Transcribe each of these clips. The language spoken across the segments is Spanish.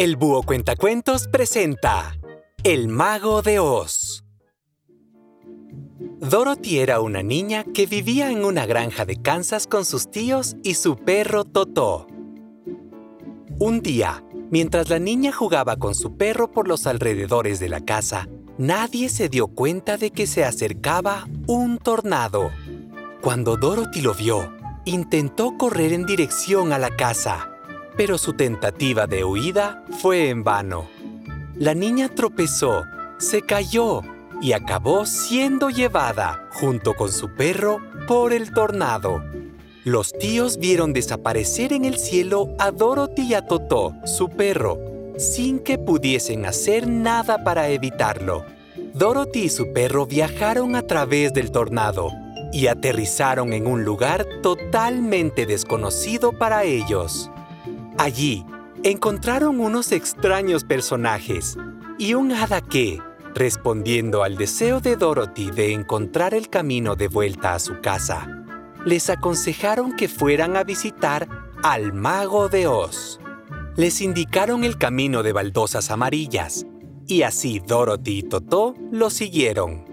El Búho Cuentacuentos presenta El Mago de Oz. Dorothy era una niña que vivía en una granja de Kansas con sus tíos y su perro Totó. Un día, mientras la niña jugaba con su perro por los alrededores de la casa, nadie se dio cuenta de que se acercaba un tornado. Cuando Dorothy lo vio, intentó correr en dirección a la casa pero su tentativa de huida fue en vano. La niña tropezó, se cayó y acabó siendo llevada, junto con su perro, por el tornado. Los tíos vieron desaparecer en el cielo a Dorothy y a Totó, su perro, sin que pudiesen hacer nada para evitarlo. Dorothy y su perro viajaron a través del tornado y aterrizaron en un lugar totalmente desconocido para ellos. Allí encontraron unos extraños personajes y un hada que, respondiendo al deseo de Dorothy de encontrar el camino de vuelta a su casa, les aconsejaron que fueran a visitar al mago de Oz. Les indicaron el camino de baldosas amarillas y así Dorothy y Totó lo siguieron.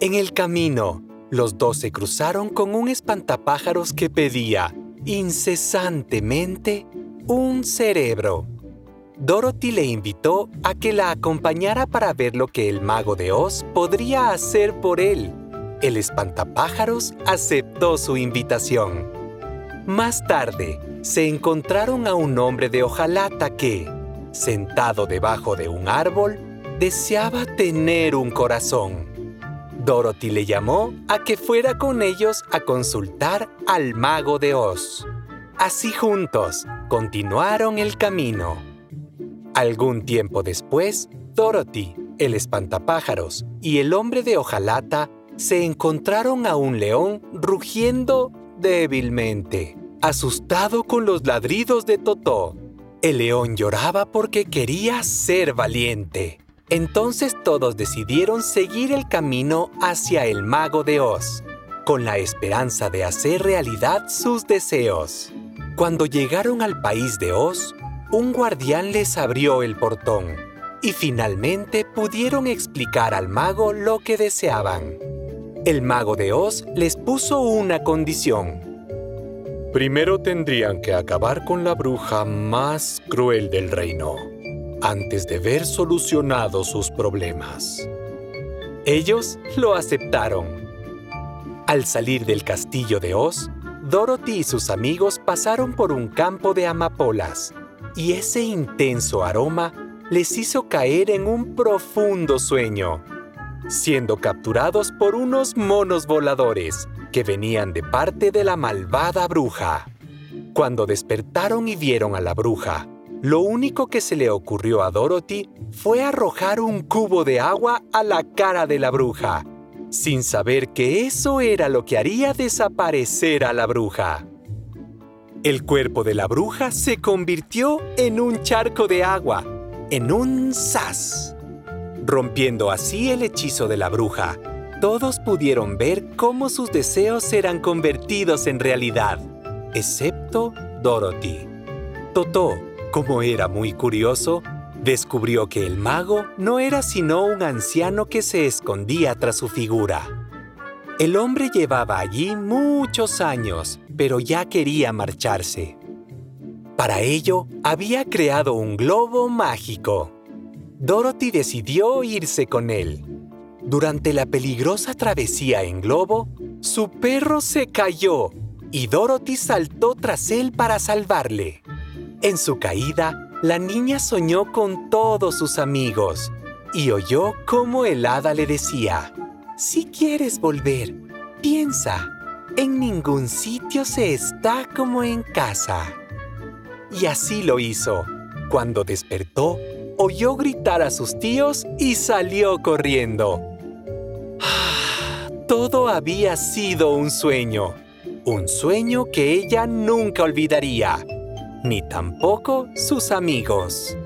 En el camino, los dos se cruzaron con un espantapájaros que pedía incesantemente un cerebro. Dorothy le invitó a que la acompañara para ver lo que el mago de Oz podría hacer por él. El espantapájaros aceptó su invitación. Más tarde, se encontraron a un hombre de hojalata que, sentado debajo de un árbol, deseaba tener un corazón. Dorothy le llamó a que fuera con ellos a consultar al mago de Oz. Así juntos continuaron el camino. Algún tiempo después, Dorothy, el espantapájaros y el hombre de hojalata se encontraron a un león rugiendo débilmente, asustado con los ladridos de Totó. El león lloraba porque quería ser valiente. Entonces todos decidieron seguir el camino hacia el mago de Oz, con la esperanza de hacer realidad sus deseos. Cuando llegaron al país de Oz, un guardián les abrió el portón y finalmente pudieron explicar al mago lo que deseaban. El mago de Oz les puso una condición. Primero tendrían que acabar con la bruja más cruel del reino, antes de ver solucionados sus problemas. Ellos lo aceptaron. Al salir del castillo de Oz, Dorothy y sus amigos pasaron por un campo de amapolas y ese intenso aroma les hizo caer en un profundo sueño, siendo capturados por unos monos voladores que venían de parte de la malvada bruja. Cuando despertaron y vieron a la bruja, lo único que se le ocurrió a Dorothy fue arrojar un cubo de agua a la cara de la bruja sin saber que eso era lo que haría desaparecer a la bruja. El cuerpo de la bruja se convirtió en un charco de agua, en un sas. Rompiendo así el hechizo de la bruja, todos pudieron ver cómo sus deseos eran convertidos en realidad, excepto Dorothy. Totó, como era muy curioso, descubrió que el mago no era sino un anciano que se escondía tras su figura. El hombre llevaba allí muchos años, pero ya quería marcharse. Para ello, había creado un globo mágico. Dorothy decidió irse con él. Durante la peligrosa travesía en globo, su perro se cayó y Dorothy saltó tras él para salvarle. En su caída, la niña soñó con todos sus amigos y oyó cómo el hada le decía, Si quieres volver, piensa, en ningún sitio se está como en casa. Y así lo hizo. Cuando despertó, oyó gritar a sus tíos y salió corriendo. Todo había sido un sueño, un sueño que ella nunca olvidaría ni tampoco sus amigos.